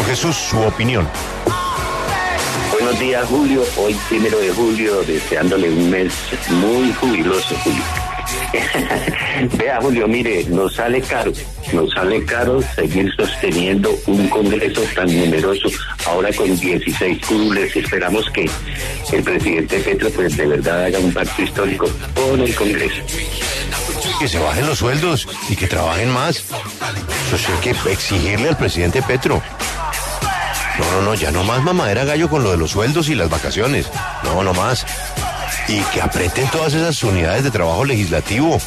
Don Jesús, su opinión. Buenos días, Julio. Hoy, primero de julio, deseándole un mes muy jubiloso, Julio. Vea, Julio, mire, nos sale caro, nos sale caro seguir sosteniendo un Congreso tan numeroso, ahora con 16 curules. Esperamos que el presidente Petro, pues de verdad haga un pacto histórico con el Congreso. Que se bajen los sueldos y que trabajen más. Sí hay que exigirle al presidente Petro. No, no, no, ya no más mamadera gallo con lo de los sueldos y las vacaciones. No, no más. Y que aprieten todas esas unidades de trabajo legislativo.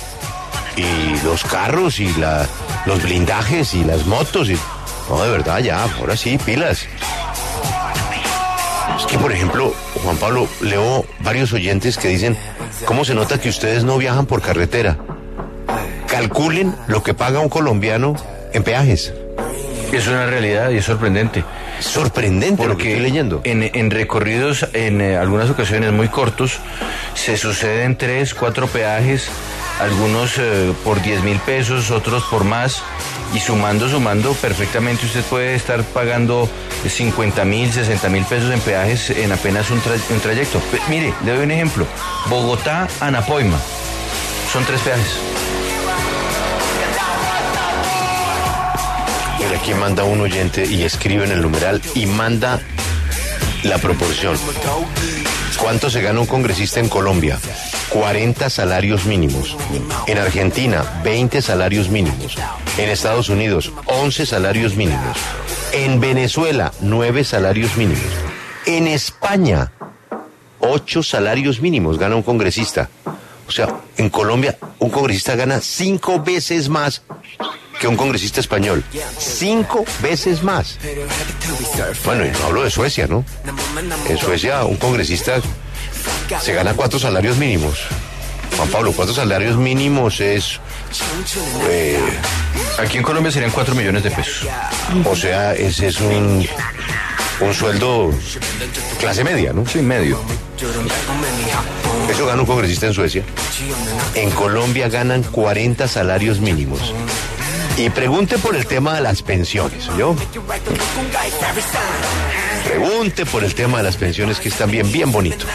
Y los carros y la, los blindajes y las motos. No, de verdad, ya, ahora sí, pilas. Es que, por ejemplo, Juan Pablo, leo varios oyentes que dicen, ¿cómo se nota que ustedes no viajan por carretera? Calculen lo que paga un colombiano en peajes. Es una realidad y es sorprendente. Sorprendente lo que Porque estoy leyendo. En, en recorridos, en eh, algunas ocasiones muy cortos, se suceden tres, cuatro peajes, algunos eh, por 10 mil pesos, otros por más, y sumando, sumando, perfectamente usted puede estar pagando 50 mil, 60 mil pesos en peajes en apenas un, tra- un trayecto. Mire, le doy un ejemplo. Bogotá, Anapoima. Son tres peajes. Aquí manda un oyente y escribe en el numeral y manda la proporción. ¿Cuánto se gana un congresista en Colombia? 40 salarios mínimos. En Argentina, 20 salarios mínimos. En Estados Unidos, 11 salarios mínimos. En Venezuela, 9 salarios mínimos. En España, 8 salarios mínimos gana un congresista. O sea, en Colombia, un congresista gana 5 veces más que un congresista español. Cinco veces más. Bueno, y no hablo de Suecia, ¿no? En Suecia un congresista se gana cuatro salarios mínimos. Juan Pablo, cuatro salarios mínimos es... eh, Aquí en Colombia serían 4 millones de pesos. o sea, ese es un, un sueldo clase media, ¿no? Sí, medio. Eso gana un congresista en Suecia. En Colombia ganan 40 salarios mínimos. Y pregunte por el tema de las pensiones, ¿yo? Pregunte por el tema de las pensiones que es también bien bonito.